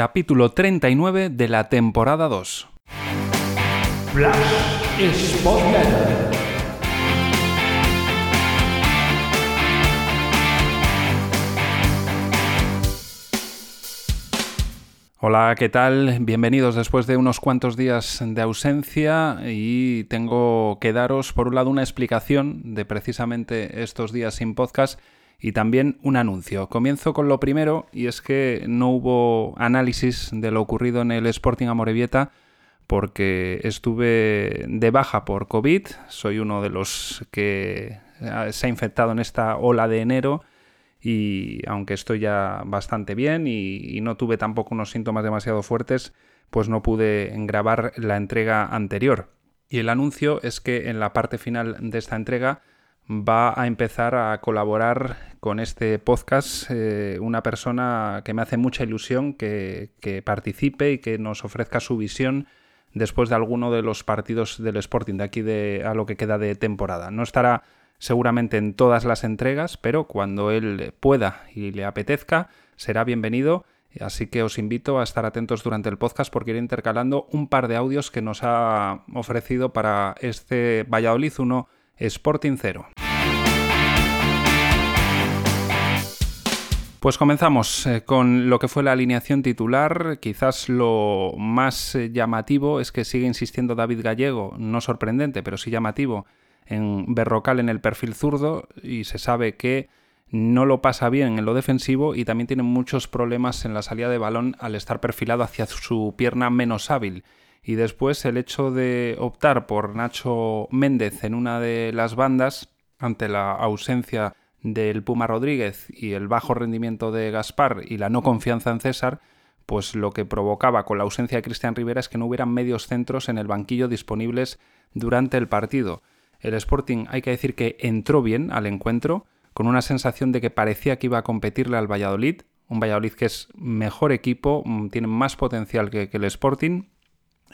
capítulo 39 de la temporada 2. Hola, ¿qué tal? Bienvenidos después de unos cuantos días de ausencia y tengo que daros por un lado una explicación de precisamente estos días sin podcast y también un anuncio. Comienzo con lo primero y es que no hubo análisis de lo ocurrido en el Sporting Amorebieta porque estuve de baja por COVID, soy uno de los que se ha infectado en esta ola de enero y aunque estoy ya bastante bien y, no tuve tampoco unos síntomas demasiado fuertes, pues no pude grabar la entrega anterior. Y el anuncio es que en la parte final de esta entrega va a empezar a colaborar con este podcast eh, una persona que me hace mucha ilusión que, que, participe y que nos ofrezca su visión después de alguno de los partidos del Sporting de aquí de, a lo que queda de temporada. No estará seguramente en todas las entregas, pero cuando él pueda y le apetezca, será bienvenido. Así que os invito a estar atentos durante el podcast porque iré intercalando un par de audios que nos ha ofrecido para este Valladolid 1 Sporting 0. Pues comenzamos eh, con lo que fue la alineación titular. Quizás lo más eh, llamativo es que sigue insistiendo David Gallego, no sorprendente, pero sí llamativo, en Berrocal en el perfil zurdo y se sabe que no lo pasa bien en lo defensivo y también tiene muchos problemas en la salida de balón al estar perfilado hacia su pierna menos hábil. Y después el hecho de optar por Nacho Méndez en una de las bandas ante la ausencia del Puma Rodríguez y el bajo rendimiento de Gaspar y la no confianza en César, pues lo que provocaba con la ausencia de Cristian Rivera es que no hubieran medios centros en el banquillo disponibles durante el partido. El Sporting hay que decir que entró bien al encuentro, con una sensación de que parecía que iba a competirle al Valladolid, un Valladolid que es mejor equipo, mm, tiene más potencial que, el Sporting,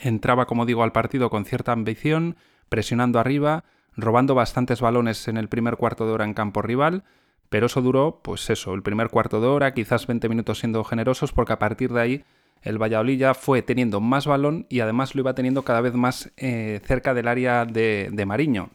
entraba, como digo, al partido con cierta ambición, presionando arriba, robando bastantes balones en el primer cuarto de hora en campo rival, pero eso duró, pues eso, el primer cuarto de hora, quizás 20 minutos siendo generosos, porque a partir de ahí el Valladolid ya fue teniendo más balón y además lo iba teniendo cada vez más eh, cerca del área de, de, Mariño.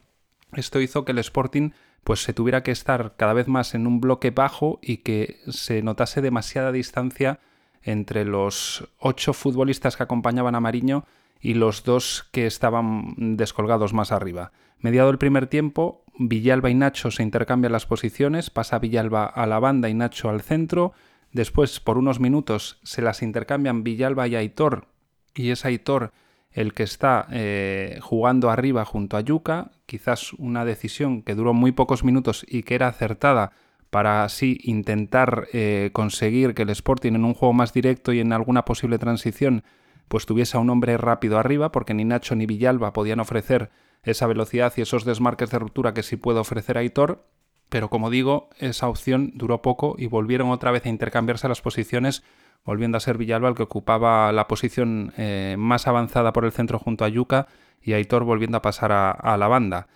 Esto hizo que el Sporting pues se tuviera que estar cada vez más en un bloque bajo y que se notase demasiada distancia entre los ocho futbolistas que acompañaban a Mariño y los dos que estaban descolgados más arriba. Mediado el primer tiempo, Villalba y Nacho se intercambian las posiciones, pasa Villalba a la banda y Nacho al centro, Después, por unos minutos, se las intercambian Villalba y Aitor, y es Aitor el que está eh, jugando arriba junto a Yuca, quizás una decisión que duró muy pocos minutos y que era acertada para así intentar eh, conseguir que el Sporting en un juego más directo y en alguna posible transición pues tuviese a un hombre rápido arriba, porque ni Nacho ni Villalba podían ofrecer esa velocidad y esos desmarques de ruptura que sí puede ofrecer Aitor, pero como digo, esa opción duró poco y volvieron otra vez a intercambiarse las posiciones, volviendo a ser Villalba el que ocupaba la posición eh, más avanzada por el centro junto a Yuca y Aitor volviendo a pasar a, la banda.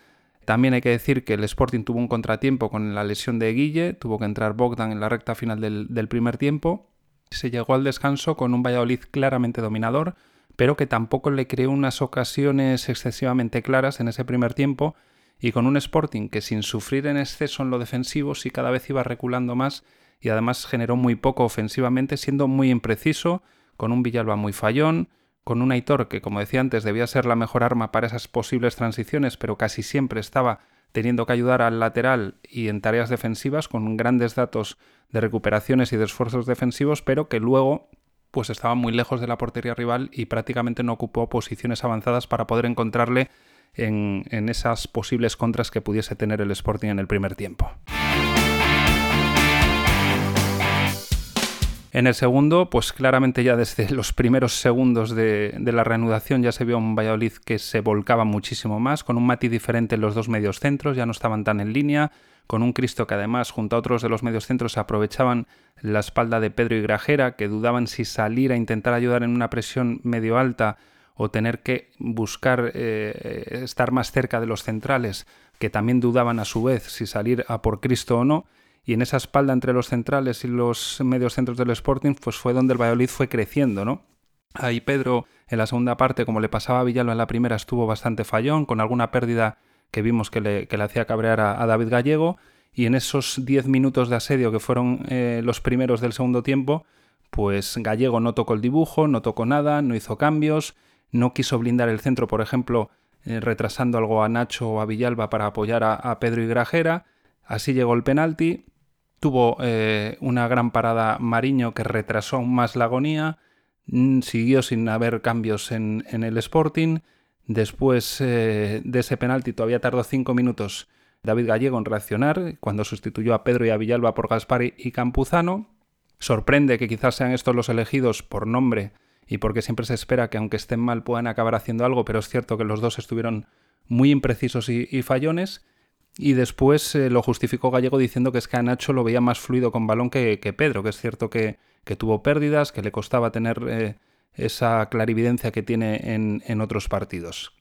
También hay que decir que el Sporting tuvo un contratiempo con la lesión de Guille, tuvo que entrar Bogdan en la recta final del, primer tiempo. Se llegó al descanso con un Valladolid claramente dominador, pero que tampoco le creó unas ocasiones excesivamente claras en ese primer tiempo y con un Sporting que sin sufrir en exceso en lo defensivo sí cada vez iba reculando más y además generó muy poco ofensivamente, siendo muy impreciso, con un Villalba muy fallón, con un Aitor que, como decía antes, debía ser la mejor arma para esas posibles transiciones, pero casi siempre estaba teniendo que ayudar al lateral y en tareas defensivas, con grandes datos de recuperaciones y de esfuerzos defensivos, pero que luego pues estaba muy lejos de la portería rival y prácticamente no ocupó posiciones avanzadas para poder encontrarle en, esas posibles contras que pudiese tener el Sporting en el primer tiempo. En el segundo, pues claramente ya desde los primeros segundos de, la reanudación ya se vio un Valladolid que se volcaba muchísimo más, con un matiz diferente en los dos medios centros, ya no estaban tan en línea, con un Cristo que además junto a otros de los medios centros aprovechaban la espalda de Pedro y Grajera, que dudaban si salir a intentar ayudar en una presión medio alta o tener que buscar eh, estar más cerca de los centrales, que también dudaban a su vez si salir a por Cristo o no, y en esa espalda entre los centrales y los medios centros del Sporting, pues fue donde el Valladolid fue creciendo, ¿no? Ahí Pedro en la segunda parte, como le pasaba a Villalba en la primera, estuvo bastante fallón, con alguna pérdida que vimos que le, hacía cabrear a, David Gallego, y en esos 10 minutos de asedio que fueron eh, los primeros del segundo tiempo, pues Gallego no tocó el dibujo, no tocó nada, no hizo cambios, no quiso blindar el centro, por ejemplo, eh, retrasando algo a Nacho o a Villalba para apoyar a, Pedro y Grajera. Así llegó el penalti. Tuvo eh, una gran parada Mariño que retrasó aún más la agonía. Mm, siguió sin haber cambios en, el Sporting. Después eh, de ese penalti todavía tardó cinco minutos David Gallego en reaccionar cuando sustituyó a Pedro y a Villalba por Gaspari y Campuzano. Sorprende que quizás sean estos los elegidos por nombre y porque siempre se espera que aunque estén mal puedan acabar haciendo algo, pero es cierto que los dos estuvieron muy imprecisos y, fallones. Y después eh, lo justificó Gallego diciendo que es que a Nacho lo veía más fluido con balón que, Pedro, que es cierto que, tuvo pérdidas, que le costaba tener eh, esa clarividencia que tiene en, otros partidos.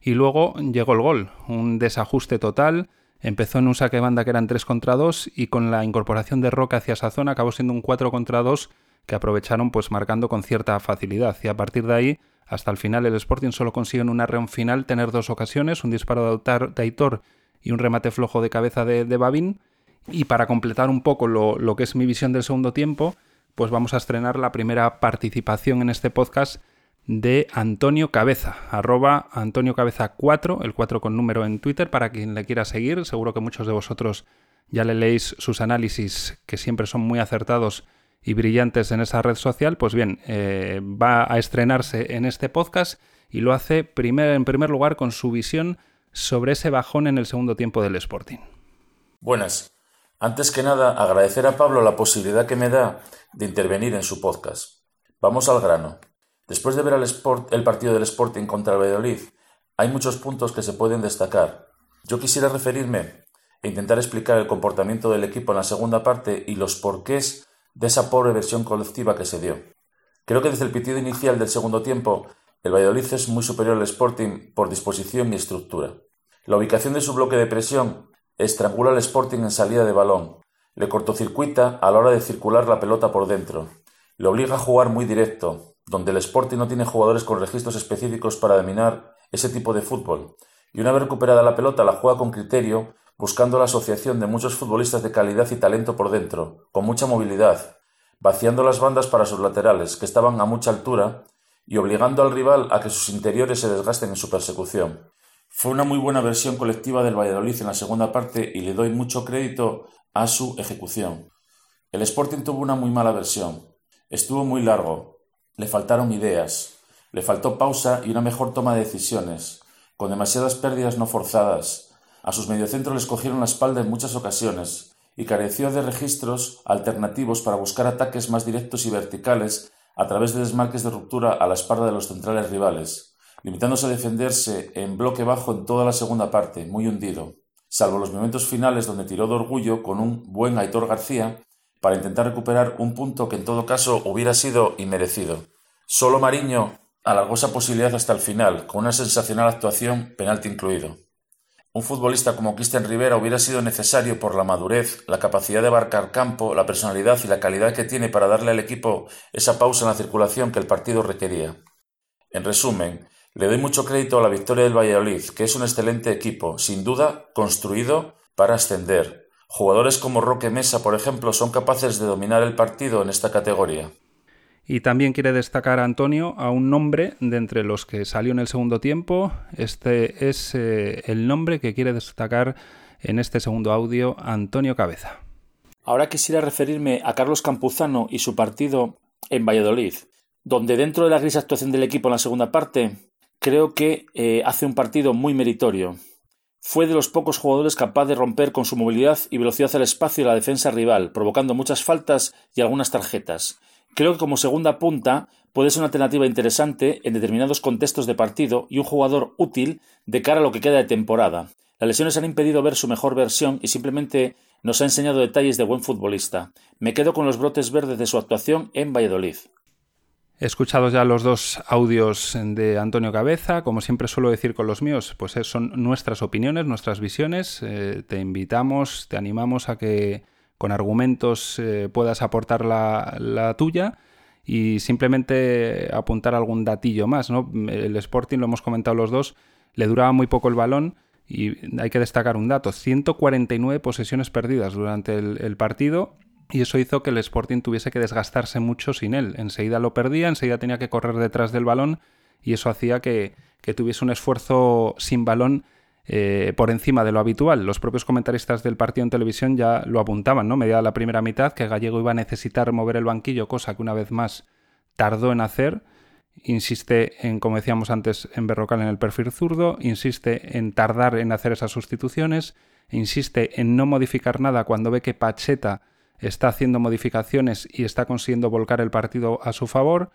Y luego llegó el gol, un desajuste total. Empezó en un saque de banda que eran 3 contra 2 y con la incorporación de Roca hacia esa zona acabó siendo un 4 contra 2 que aprovecharon pues marcando con cierta facilidad y a partir de ahí hasta el final el Sporting solo consigue en una reunión final tener dos ocasiones, un disparo de Aitor y un remate flojo de cabeza de, Babín y para completar un poco lo, que es mi visión del segundo tiempo pues vamos a estrenar la primera participación en este podcast de Antonio Cabeza, arroba Antonio Cabeza 4, el 4 con número en Twitter para quien le quiera seguir. Seguro que muchos de vosotros ya le leéis sus análisis que siempre son muy acertados y brillantes en esa red social, pues bien, eh, va a estrenarse en este podcast y lo hace en primer lugar con su visión sobre ese bajón en el segundo tiempo del Sporting. Buenas. Antes que nada, agradecer a Pablo la posibilidad que me da de intervenir en su podcast. Vamos al grano. Después de ver el, el partido del Sporting contra el Valladolid, hay muchos puntos que se pueden destacar. Yo quisiera referirme e intentar explicar el comportamiento del equipo en la segunda parte y los porqués de esa pobre versión colectiva que se dio. Creo que desde el pitido inicial del segundo tiempo, el Valladolid es muy superior al Sporting por disposición y estructura. La ubicación de su bloque de presión estrangula al Sporting en salida de balón, le cortocircuita a la hora de circular la pelota por dentro, le obliga a jugar muy directo, donde el Sporting no tiene jugadores con registros específicos para dominar ese tipo de fútbol, y una vez recuperada la pelota la juega con criterio buscando la asociación de muchos futbolistas de calidad y talento por dentro, con mucha movilidad, vaciando las bandas para sus laterales, que estaban a mucha altura, y obligando al rival a que sus interiores se desgasten en su persecución. Fue una muy buena versión colectiva del Valladolid en la segunda parte y le doy mucho crédito a su ejecución. El Sporting tuvo una muy mala versión. Estuvo muy largo, le faltaron ideas, le faltó pausa y una mejor toma de decisiones, con demasiadas pérdidas no forzadas, a sus mediocentros les cogieron la espalda en muchas ocasiones y careció de registros alternativos para buscar ataques más directos y verticales a través de desmarques de ruptura a la espalda de los centrales rivales, limitándose a defenderse en bloque bajo en toda la segunda parte, muy hundido, salvo los momentos finales donde tiró de orgullo con un buen Aitor García para intentar recuperar un punto que en todo caso hubiera sido inmerecido. Solo Mariño alargó esa posibilidad hasta el final, con una sensacional actuación, penalti incluido. Un futbolista como Cristian Rivera hubiera sido necesario por la madurez, la capacidad de abarcar campo, la personalidad y la calidad que tiene para darle al equipo esa pausa en la circulación que el partido requería. En resumen, le doy mucho crédito a la victoria del Valladolid, que es un excelente equipo, sin duda construido para ascender. Jugadores como Roque Mesa, por ejemplo, son capaces de dominar el partido en esta categoría. Y también quiere destacar Antonio a un nombre de entre los que salió en el segundo tiempo. Este es eh, el nombre que quiere destacar en este segundo audio Antonio Cabeza. Ahora quisiera referirme a Carlos Campuzano y su partido en Valladolid, donde dentro de la gris actuación del equipo en la segunda parte, creo que eh, hace un partido muy meritorio. Fue de los pocos jugadores capaz de romper con su movilidad y velocidad el espacio la defensa rival, provocando muchas faltas y algunas tarjetas. Creo que como segunda punta puede ser una alternativa interesante en determinados contextos de partido y un jugador útil de cara a lo que queda de temporada. Las lesiones han impedido ver su mejor versión y simplemente nos ha enseñado detalles de buen futbolista. Me quedo con los brotes verdes de su actuación en Valladolid. Escuchados ya los dos audios de Antonio Cabeza, como siempre suelo decir con los míos, pues son nuestras opiniones, nuestras visiones. Eh, te invitamos, te animamos a que con argumentos eh, puedas aportar la, tuya y simplemente apuntar algún datillo más. ¿no? El Sporting, lo hemos comentado los dos, le duraba muy poco el balón y hay que destacar un dato, 149 posesiones perdidas durante el, partido y eso hizo que el Sporting tuviese que desgastarse mucho sin él. Enseguida lo perdía, enseguida tenía que correr detrás del balón y eso hacía que, que tuviese un esfuerzo sin balón eh, por encima de lo habitual. Los propios comentaristas del partido en televisión ya lo apuntaban, ¿no? Mediada la primera mitad, que Gallego iba a necesitar mover el banquillo, cosa que una vez más tardó en hacer. Insiste en, como decíamos antes, en Berrocal en el perfil zurdo, insiste en tardar en hacer esas sustituciones, insiste en no modificar nada cuando ve que Pacheta está haciendo modificaciones y está consiguiendo volcar el partido a su favor.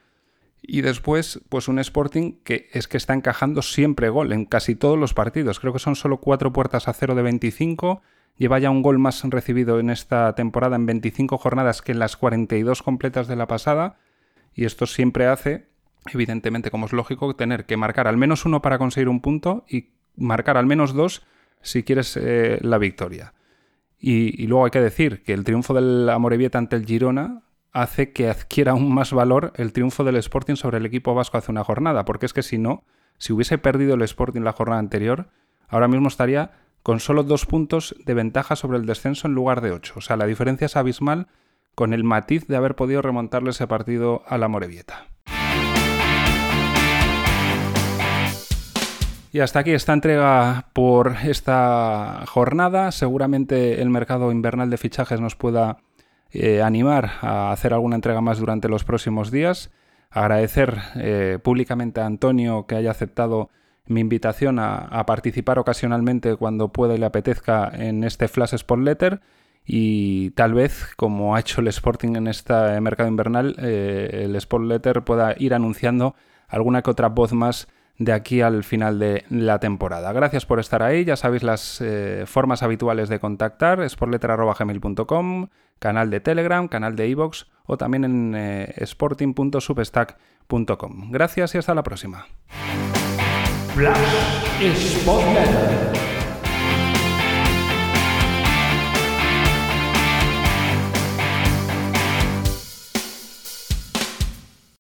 Y después, pues un Sporting que es que está encajando siempre gol en casi todos los partidos. Creo que son solo cuatro puertas a cero de 25. Lleva ya un gol más recibido en esta temporada en 25 jornadas que en las 42 completas de la pasada. Y esto siempre hace, evidentemente, como es lógico, tener que marcar al menos uno para conseguir un punto y marcar al menos dos si quieres eh, la victoria. Y, y, luego hay que decir que el triunfo del Amorebieta ante el Girona hace que adquiera aún más valor el triunfo del Sporting sobre el equipo vasco hace una jornada, porque es que si no, si hubiese perdido el Sporting la jornada anterior, ahora mismo estaría con solo dos puntos de ventaja sobre el descenso en lugar de ocho. O sea, la diferencia es abismal con el matiz de haber podido remontarle ese partido a la Morevieta. Y hasta aquí esta entrega por esta jornada. Seguramente el mercado invernal de fichajes nos pueda eh, animar a hacer alguna entrega más durante los próximos días. Agradecer eh, públicamente a Antonio que haya aceptado mi invitación a, participar ocasionalmente cuando pueda y le apetezca en este Flash Sport Letter y tal vez, como ha hecho el Sporting en este mercado invernal, eh, el Sport Letter pueda ir anunciando alguna que otra voz más de aquí al final de la temporada. Gracias por estar ahí, ya sabéis las eh, formas habituales de contactar, sportletter.gmail.com, canal de Telegram, canal de iVoox o también en eh, sporting.substack.com. Gracias y hasta la próxima.